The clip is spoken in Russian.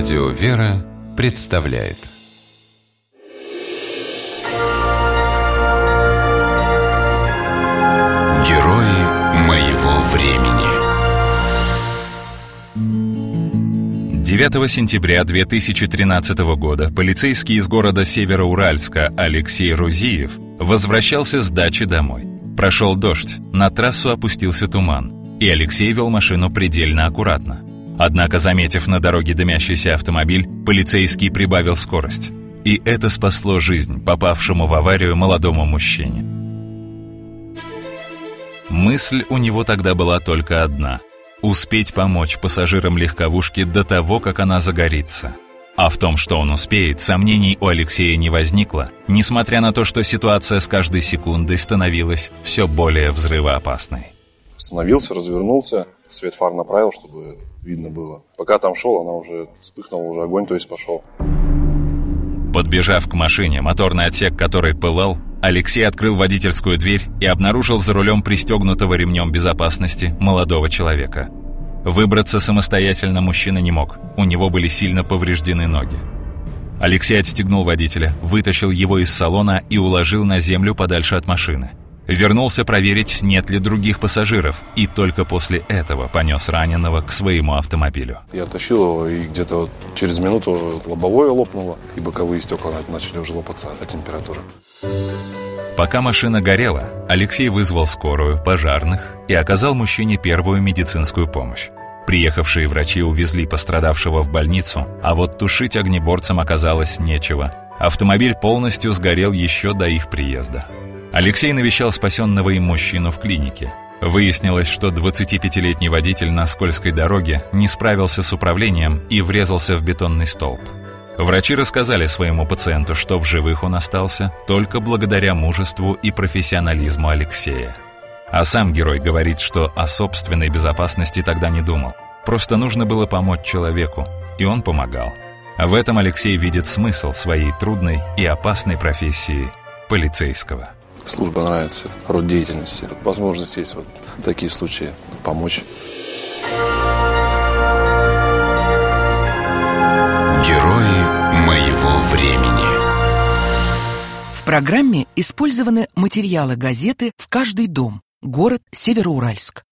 Радио «Вера» представляет Герои моего времени 9 сентября 2013 года полицейский из города Североуральска Алексей Рузиев возвращался с дачи домой. Прошел дождь, на трассу опустился туман, и Алексей вел машину предельно аккуратно. Однако, заметив на дороге дымящийся автомобиль, полицейский прибавил скорость. И это спасло жизнь попавшему в аварию молодому мужчине. Мысль у него тогда была только одна – успеть помочь пассажирам легковушки до того, как она загорится. А в том, что он успеет, сомнений у Алексея не возникло, несмотря на то, что ситуация с каждой секундой становилась все более взрывоопасной. Остановился, развернулся, свет фар направил, чтобы видно было. Пока там шел, она уже вспыхнула, уже огонь, то есть пошел. Подбежав к машине, моторный отсек которой пылал, Алексей открыл водительскую дверь и обнаружил за рулем пристегнутого ремнем безопасности молодого человека. Выбраться самостоятельно мужчина не мог, у него были сильно повреждены ноги. Алексей отстегнул водителя, вытащил его из салона и уложил на землю подальше от машины. Вернулся проверить, нет ли других пассажиров, и только после этого понес раненого к своему автомобилю. Я тащил его, и где-то вот через минуту лобовое лопнуло, и боковые стекла начали уже лопаться от температуры. Пока машина горела, Алексей вызвал скорую, пожарных и оказал мужчине первую медицинскую помощь. Приехавшие врачи увезли пострадавшего в больницу, а вот тушить огнеборцам оказалось нечего. Автомобиль полностью сгорел еще до их приезда. Алексей навещал спасенного им мужчину в клинике. Выяснилось, что 25-летний водитель на скользкой дороге не справился с управлением и врезался в бетонный столб. Врачи рассказали своему пациенту, что в живых он остался только благодаря мужеству и профессионализму Алексея. А сам герой говорит, что о собственной безопасности тогда не думал. Просто нужно было помочь человеку, и он помогал. В этом Алексей видит смысл своей трудной и опасной профессии полицейского. Служба нравится, род деятельности. Возможность есть вот такие случаи помочь. Герои моего времени В программе использованы материалы газеты «В каждый дом». Город Североуральск.